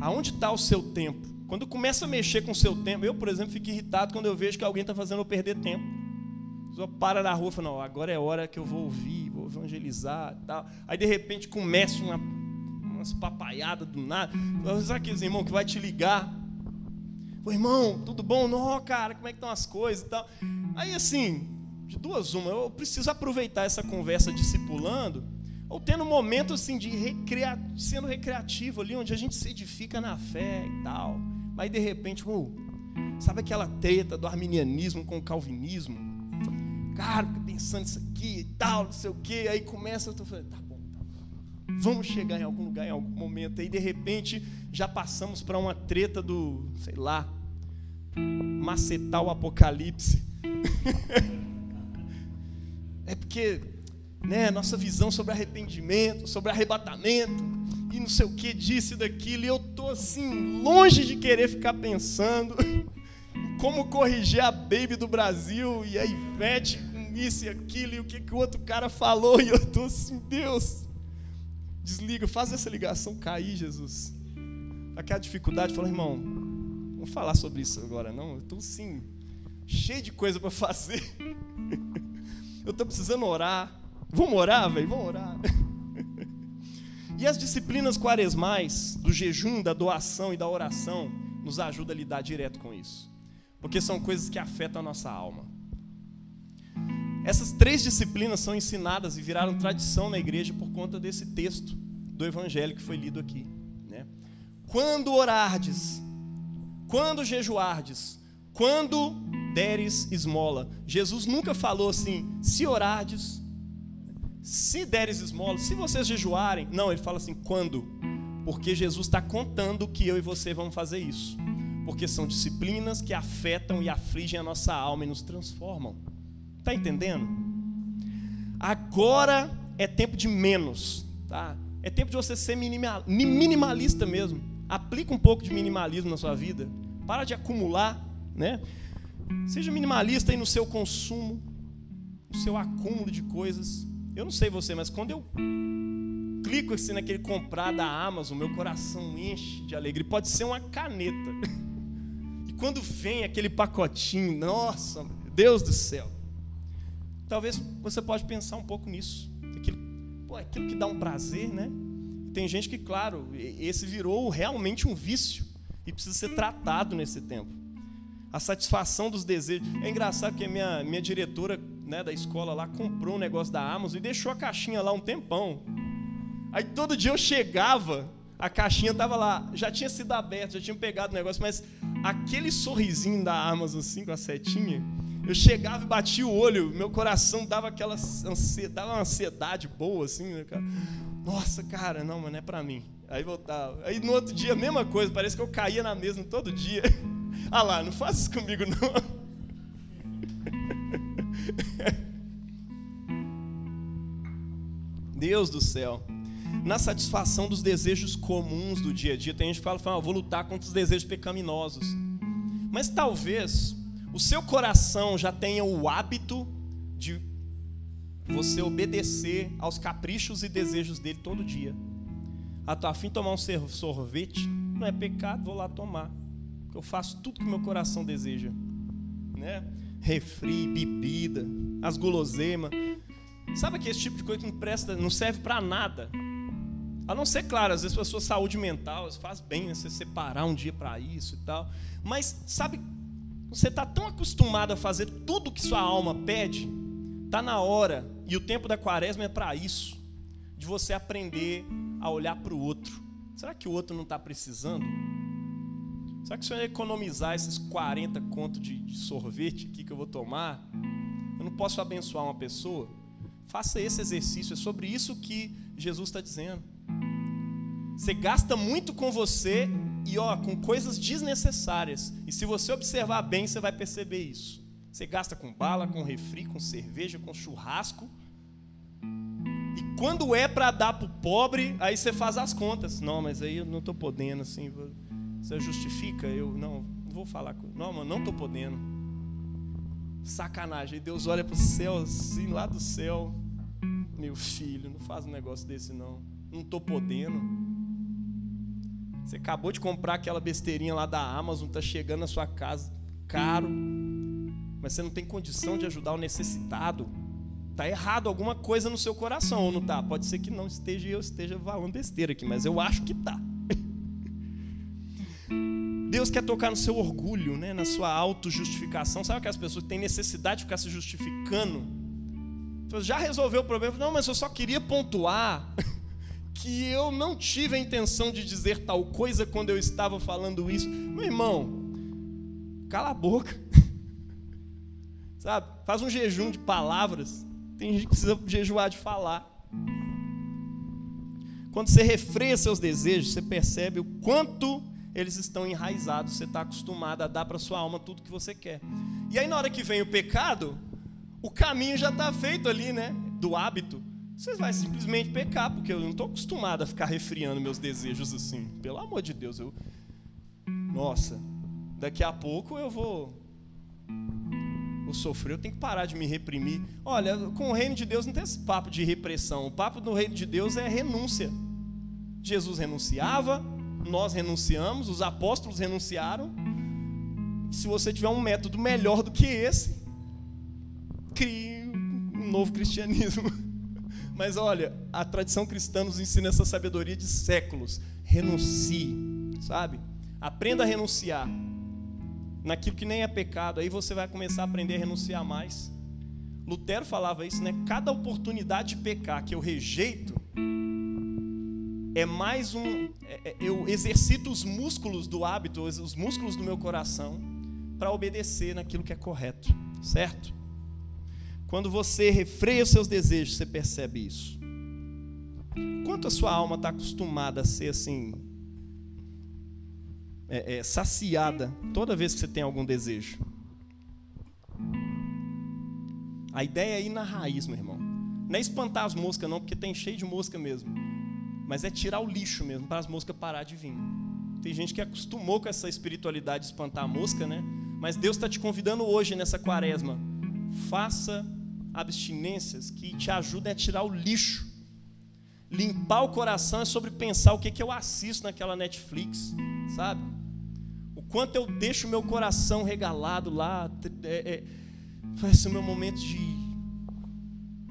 Aonde está o seu tempo? Quando começa a mexer com o seu tempo, eu, por exemplo, fico irritado quando eu vejo que alguém está fazendo eu perder tempo. Só para na rua e fala, não, agora é hora que eu vou ouvir, vou evangelizar tal. Aí de repente começa uma, umas papaiadas do nada. Sabe aqueles irmão que vai te ligar? Ô irmão, tudo bom? Não, cara, como é que estão as coisas e tal? Aí assim, de duas uma, eu preciso aproveitar essa conversa discipulando, ou tendo um momento assim de recrea... sendo recreativo ali, onde a gente se edifica na fé e tal. Mas de repente, sabe aquela treta do arminianismo com o calvinismo? Cara, pensando nisso aqui e tal, não sei o quê. Aí começa, eu tô falando, tá bom, tá bom. Vamos chegar em algum lugar em algum momento. Aí de repente já passamos para uma treta do, sei lá, macetar o apocalipse. é porque, né, nossa visão sobre arrependimento, sobre arrebatamento, não sei o que, disso e daquilo, e eu tô assim, longe de querer ficar pensando como corrigir a baby do Brasil e a Ivete com isso e aquilo, e o que, que o outro cara falou, e eu tô assim, Deus, desliga, faz essa ligação cair, Jesus. Aquela dificuldade, fala, irmão, vamos falar sobre isso agora, não? Eu tô assim, cheio de coisa para fazer. Eu estou precisando orar. Vamos orar, velho? Vamos orar. E as disciplinas quaresmais, do jejum, da doação e da oração, nos ajudam a lidar direto com isso. Porque são coisas que afetam a nossa alma. Essas três disciplinas são ensinadas e viraram tradição na igreja por conta desse texto do evangelho que foi lido aqui. Né? Quando orardes, quando jejuardes, quando deres esmola. Jesus nunca falou assim, se orardes, se deres esmola, se vocês jejuarem. Não, ele fala assim, quando? Porque Jesus está contando que eu e você vamos fazer isso. Porque são disciplinas que afetam e afligem a nossa alma e nos transformam. Está entendendo? Agora é tempo de menos, tá? É tempo de você ser minimalista mesmo. Aplica um pouco de minimalismo na sua vida. Para de acumular, né? Seja minimalista aí no seu consumo, no seu acúmulo de coisas. Eu não sei você, mas quando eu clico assim naquele comprar da Amazon, meu coração enche de alegria. Pode ser uma caneta. E quando vem aquele pacotinho, nossa, Deus do céu. Talvez você pode pensar um pouco nisso. Aquilo, pô, aquilo que dá um prazer, né? Tem gente que, claro, esse virou realmente um vício e precisa ser tratado nesse tempo a satisfação dos desejos. É engraçado que a minha, minha diretora né, da escola lá comprou um negócio da Amazon e deixou a caixinha lá um tempão. Aí todo dia eu chegava, a caixinha estava lá, já tinha sido aberta, já tinha pegado o negócio, mas aquele sorrisinho da Amazon assim com a setinha, eu chegava e batia o olho, meu coração dava aquela ansiedade, dava uma ansiedade boa assim, né, cara? Nossa, cara, não, mas não é para mim. Aí voltava. Aí no outro dia mesma coisa, parece que eu caía na mesa todo dia. Ah lá, não faça isso comigo não. Deus do céu. Na satisfação dos desejos comuns do dia a dia, tem gente que fala, fala vou lutar contra os desejos pecaminosos. Mas talvez o seu coração já tenha o hábito de você obedecer aos caprichos e desejos dele todo dia. Ah, tô afim de tomar um sorvete? Não é pecado, vou lá tomar eu faço tudo que meu coração deseja, né? Refri, bebida, as guloseimas. Sabe que esse tipo de coisa que não presta, não serve para nada. A não ser, claro, às vezes para a sua saúde mental, faz bem né, você separar um dia para isso e tal. Mas, sabe, você está tão acostumado a fazer tudo que sua alma pede, está na hora, e o tempo da quaresma é para isso, de você aprender a olhar para o outro. Será que o outro não está precisando? Será que se eu economizar esses 40 contos de, de sorvete aqui que eu vou tomar, eu não posso abençoar uma pessoa? Faça esse exercício, é sobre isso que Jesus está dizendo. Você gasta muito com você e ó, com coisas desnecessárias. E se você observar bem, você vai perceber isso. Você gasta com bala, com refri, com cerveja, com churrasco. E quando é para dar para o pobre, aí você faz as contas. Não, mas aí eu não estou podendo assim. Você justifica? Eu não, não vou falar com. Não, mano, não estou podendo. Sacanagem. E Deus olha para o céu, assim, lá do céu. Meu filho, não faz um negócio desse não. Não estou podendo. Você acabou de comprar aquela besteirinha lá da Amazon, tá chegando na sua casa, caro, mas você não tem condição de ajudar o necessitado. Tá errado alguma coisa no seu coração, ou não tá? Pode ser que não esteja eu esteja falando besteira aqui, mas eu acho que tá. Deus quer tocar no seu orgulho, né? na sua autojustificação. Sabe que as pessoas têm necessidade de ficar se justificando? Já resolveu o problema? Não, mas eu só queria pontuar que eu não tive a intenção de dizer tal coisa quando eu estava falando isso. Meu irmão, cala a boca. Sabe? Faz um jejum de palavras. Tem gente que precisa jejuar de falar. Quando você refreia seus desejos, você percebe o quanto eles estão enraizados, você está acostumado a dar para sua alma tudo que você quer. E aí, na hora que vem o pecado, o caminho já está feito ali, né? Do hábito. Você vai simplesmente pecar, porque eu não estou acostumado a ficar refriando meus desejos assim. Pelo amor de Deus, eu. Nossa, daqui a pouco eu vou. Vou sofrer, eu tenho que parar de me reprimir. Olha, com o reino de Deus não tem esse papo de repressão. O papo do reino de Deus é renúncia. Jesus renunciava, nós renunciamos, os apóstolos renunciaram. Se você tiver um método melhor do que esse, crie um novo cristianismo. Mas olha, a tradição cristã nos ensina essa sabedoria de séculos. Renuncie, sabe? Aprenda a renunciar naquilo que nem é pecado. Aí você vai começar a aprender a renunciar mais. Lutero falava isso, né? Cada oportunidade de pecar que eu rejeito, é mais um. É, é, eu exercito os músculos do hábito, os músculos do meu coração, para obedecer naquilo que é correto, certo? Quando você refreia os seus desejos, você percebe isso. Quanto a sua alma está acostumada a ser assim, é, é, saciada toda vez que você tem algum desejo? A ideia é ir na raiz, meu irmão. Não é espantar as moscas, não, porque tem cheio de mosca mesmo mas é tirar o lixo mesmo, para as moscas parar de vir. Tem gente que acostumou com essa espiritualidade de espantar a mosca, né? Mas Deus está te convidando hoje nessa quaresma. Faça abstinências que te ajudem a tirar o lixo. Limpar o coração é sobre pensar o que, que eu assisto naquela Netflix, sabe? O quanto eu deixo meu coração regalado lá. É, é, vai ser o meu momento de,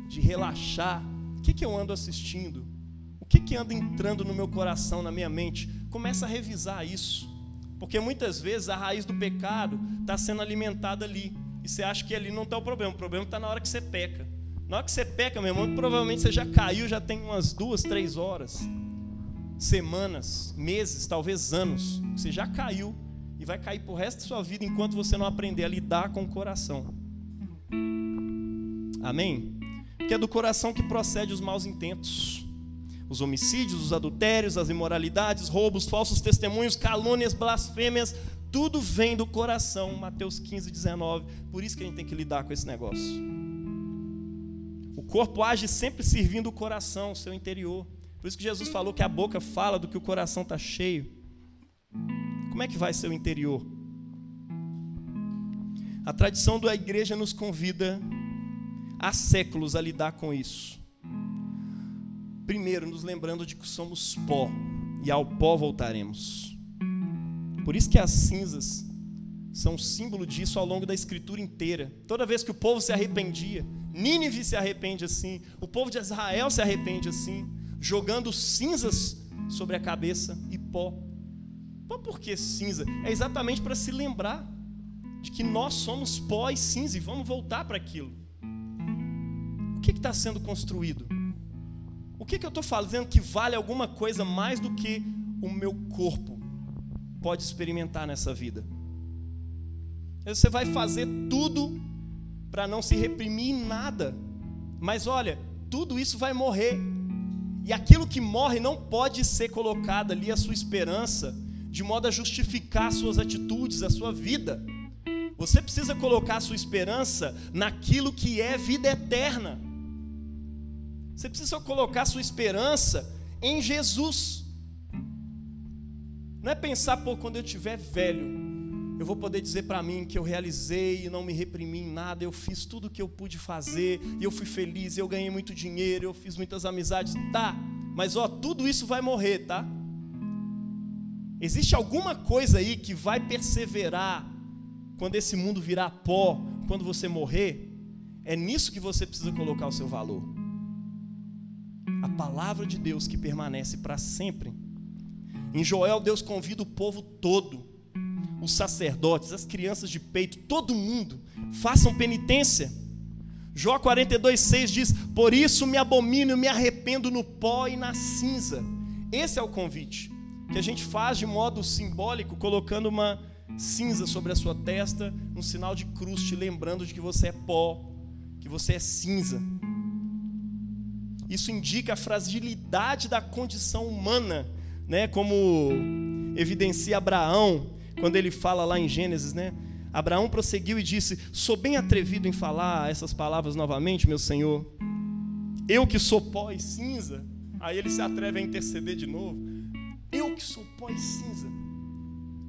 de relaxar. O que, que eu ando assistindo? Que, que anda entrando no meu coração, na minha mente? Começa a revisar isso. Porque muitas vezes a raiz do pecado está sendo alimentada ali. E você acha que ali não está o problema. O problema está na hora que você peca. Na hora que você peca, meu irmão, provavelmente você já caiu, já tem umas duas, três horas, semanas, meses, talvez anos. Você já caiu e vai cair por resto da sua vida enquanto você não aprender a lidar com o coração. Amém? Que é do coração que procede os maus intentos os homicídios, os adultérios, as imoralidades, roubos, falsos testemunhos, calúnias, blasfêmias, tudo vem do coração. Mateus 15, 19. Por isso que a gente tem que lidar com esse negócio. O corpo age sempre servindo o coração, o seu interior. Por isso que Jesus falou que a boca fala do que o coração está cheio. Como é que vai ser o interior? A tradição da igreja nos convida há séculos a lidar com isso. Primeiro, nos lembrando de que somos pó e ao pó voltaremos. Por isso que as cinzas são símbolo disso ao longo da escritura inteira. Toda vez que o povo se arrependia, Nínive se arrepende assim, o povo de Israel se arrepende assim, jogando cinzas sobre a cabeça e pó. Pó por que cinza? É exatamente para se lembrar de que nós somos pó e cinza e vamos voltar para aquilo. O que está sendo construído? O que, que eu estou fazendo que vale alguma coisa mais do que o meu corpo pode experimentar nessa vida? Você vai fazer tudo para não se reprimir em nada. Mas olha, tudo isso vai morrer. E aquilo que morre não pode ser colocado ali a sua esperança, de modo a justificar suas atitudes, a sua vida. Você precisa colocar a sua esperança naquilo que é vida eterna. Você precisa colocar sua esperança em Jesus. Não é pensar, pô, quando eu tiver velho, eu vou poder dizer para mim que eu realizei e não me reprimi em nada, eu fiz tudo o que eu pude fazer, e eu fui feliz, eu ganhei muito dinheiro, eu fiz muitas amizades. Tá, mas ó, tudo isso vai morrer, tá? Existe alguma coisa aí que vai perseverar quando esse mundo virar pó, quando você morrer? É nisso que você precisa colocar o seu valor. A palavra de Deus que permanece para sempre. Em Joel, Deus convida o povo todo, os sacerdotes, as crianças de peito, todo mundo, façam penitência. Jó 42,6 diz: Por isso me abomino, me arrependo no pó e na cinza. Esse é o convite que a gente faz de modo simbólico, colocando uma cinza sobre a sua testa, um sinal de cruz, te lembrando de que você é pó, que você é cinza. Isso indica a fragilidade da condição humana, né? Como evidencia Abraão quando ele fala lá em Gênesis, né? Abraão prosseguiu e disse: Sou bem atrevido em falar essas palavras novamente, meu Senhor. Eu que sou pó e cinza. Aí ele se atreve a interceder de novo. Eu que sou pó e cinza.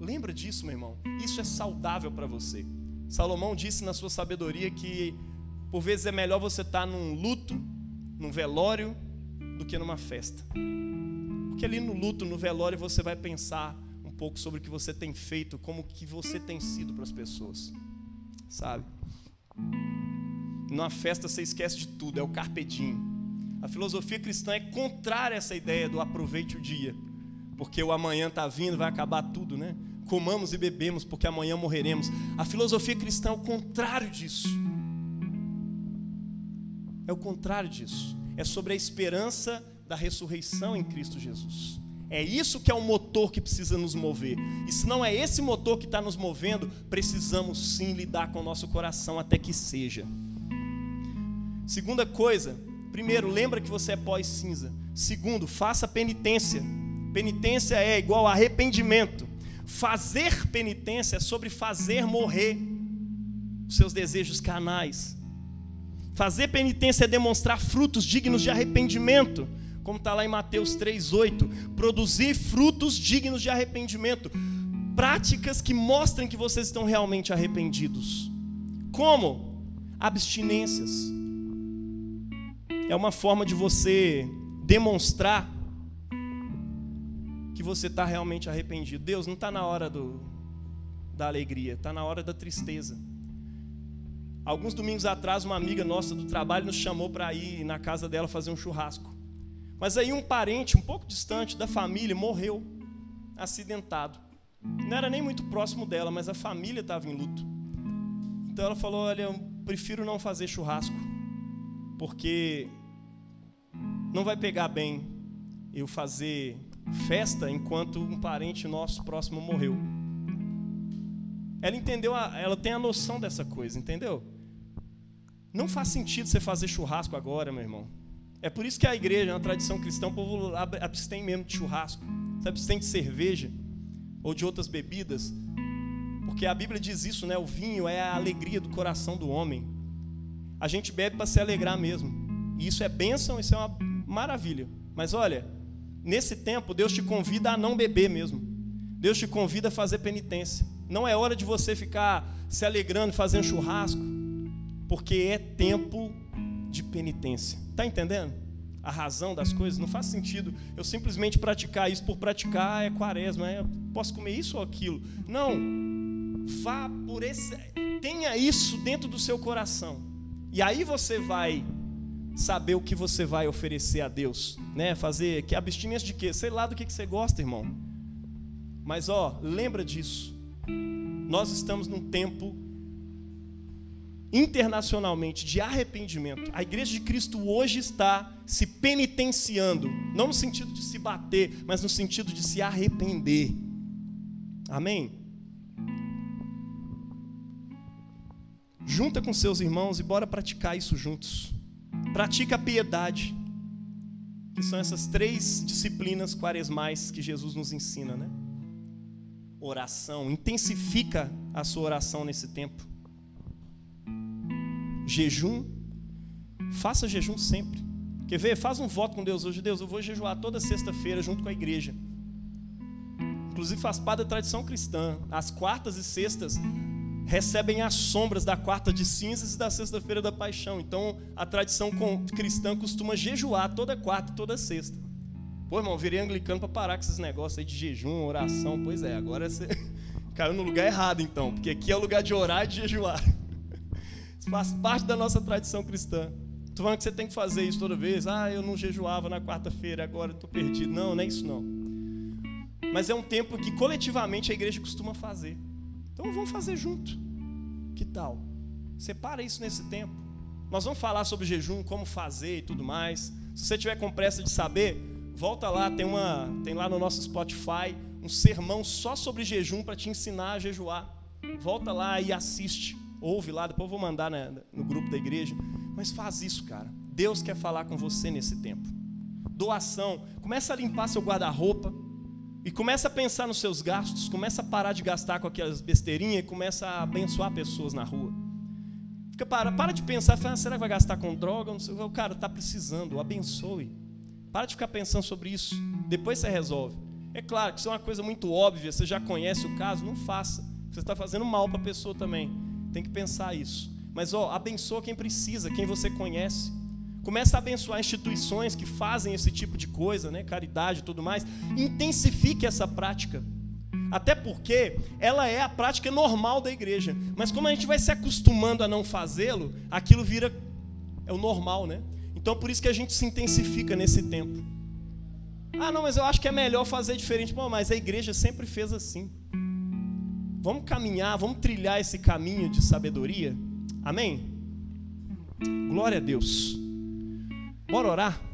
Lembra disso, meu irmão? Isso é saudável para você. Salomão disse na sua sabedoria que por vezes é melhor você estar tá num luto, num velório, do que numa festa. Porque ali no luto, no velório, você vai pensar um pouco sobre o que você tem feito, como que você tem sido para as pessoas. Sabe? Numa festa você esquece de tudo, é o carpedinho. A filosofia cristã é contrária a essa ideia do aproveite o dia porque o amanhã está vindo, vai acabar tudo, né? Comamos e bebemos, porque amanhã morreremos. A filosofia cristã é o contrário disso. É o contrário disso. É sobre a esperança da ressurreição em Cristo Jesus. É isso que é o motor que precisa nos mover. E se não é esse motor que está nos movendo, precisamos sim lidar com o nosso coração até que seja. Segunda coisa, primeiro, lembra que você é pós-cinza. Segundo, faça penitência. Penitência é igual a arrependimento. Fazer penitência é sobre fazer morrer os seus desejos carnais. Fazer penitência é demonstrar frutos dignos de arrependimento, como está lá em Mateus 3,8. Produzir frutos dignos de arrependimento. Práticas que mostrem que vocês estão realmente arrependidos. Como? Abstinências. É uma forma de você demonstrar que você está realmente arrependido. Deus, não está na hora do, da alegria, está na hora da tristeza. Alguns domingos atrás, uma amiga nossa do trabalho nos chamou para ir na casa dela fazer um churrasco. Mas aí um parente, um pouco distante da família, morreu acidentado. Não era nem muito próximo dela, mas a família estava em luto. Então ela falou: Olha, eu prefiro não fazer churrasco, porque não vai pegar bem eu fazer festa enquanto um parente nosso próximo morreu. Ela entendeu, a, ela tem a noção dessa coisa, entendeu? Não faz sentido você fazer churrasco agora, meu irmão. É por isso que a igreja, na tradição cristã, o povo abstém mesmo de churrasco. Você abstém de cerveja ou de outras bebidas. Porque a Bíblia diz isso, né? O vinho é a alegria do coração do homem. A gente bebe para se alegrar mesmo. E isso é bênção, isso é uma maravilha. Mas olha, Nesse tempo, Deus te convida a não beber mesmo. Deus te convida a fazer penitência. Não é hora de você ficar se alegrando, fazendo churrasco, porque é tempo de penitência. Está entendendo? A razão das coisas não faz sentido eu simplesmente praticar isso por praticar é quaresma, é, posso comer isso ou aquilo. Não. Vá por esse, tenha isso dentro do seu coração. E aí você vai saber o que você vai oferecer a Deus, né? Fazer que abstinência de quê? Sei lá do que, que você gosta, irmão. Mas ó, lembra disso. Nós estamos num tempo internacionalmente de arrependimento. A igreja de Cristo hoje está se penitenciando, não no sentido de se bater, mas no sentido de se arrepender. Amém. Junta com seus irmãos e bora praticar isso juntos. Pratica a piedade, que são essas três disciplinas quaresmais que Jesus nos ensina, né? Oração, intensifica a sua oração nesse tempo. Jejum, faça jejum sempre. Quer ver? Faz um voto com Deus hoje. Deus, eu vou jejuar toda sexta-feira junto com a igreja. Inclusive faz parte da tradição cristã. As quartas e sextas recebem as sombras da quarta de cinzas e da sexta-feira da paixão. Então, a tradição cristã costuma jejuar toda quarta e toda sexta. Pô, irmão, virei anglicano para parar com esses negócios aí de jejum, oração. Pois é, agora você caiu no lugar errado então, porque aqui é o lugar de orar e de jejuar. Isso faz parte da nossa tradição cristã. Estou falando que você tem que fazer isso toda vez. Ah, eu não jejuava na quarta-feira, agora estou perdido. Não, não é isso não. Mas é um tempo que coletivamente a igreja costuma fazer. Então vamos fazer junto. Que tal? Separa isso nesse tempo. Nós vamos falar sobre jejum, como fazer e tudo mais. Se você tiver com pressa de saber, volta lá, tem uma, tem lá no nosso Spotify um sermão só sobre jejum para te ensinar a jejuar. Volta lá e assiste, ouve lá, depois eu vou mandar né, no grupo da igreja. Mas faz isso, cara. Deus quer falar com você nesse tempo. Doação, começa a limpar seu guarda-roupa e começa a pensar nos seus gastos, começa a parar de gastar com aquelas besteirinhas e começa a abençoar pessoas na rua. Fica para, para de pensar, fala, será que vai gastar com droga? O cara está precisando, abençoe. Para de ficar pensando sobre isso. Depois você resolve. É claro que isso é uma coisa muito óbvia, você já conhece o caso, não faça. Você está fazendo mal para a pessoa também. Tem que pensar isso. Mas ó, abençoa quem precisa, quem você conhece. Começa a abençoar instituições que fazem esse tipo de coisa, né? caridade e tudo mais. Intensifique essa prática. Até porque ela é a prática normal da igreja. Mas como a gente vai se acostumando a não fazê-lo, aquilo vira é o normal, né? Então por isso que a gente se intensifica nesse tempo. Ah, não, mas eu acho que é melhor fazer diferente. Bom, mas a igreja sempre fez assim. Vamos caminhar, vamos trilhar esse caminho de sabedoria. Amém? Glória a Deus. Bora orar?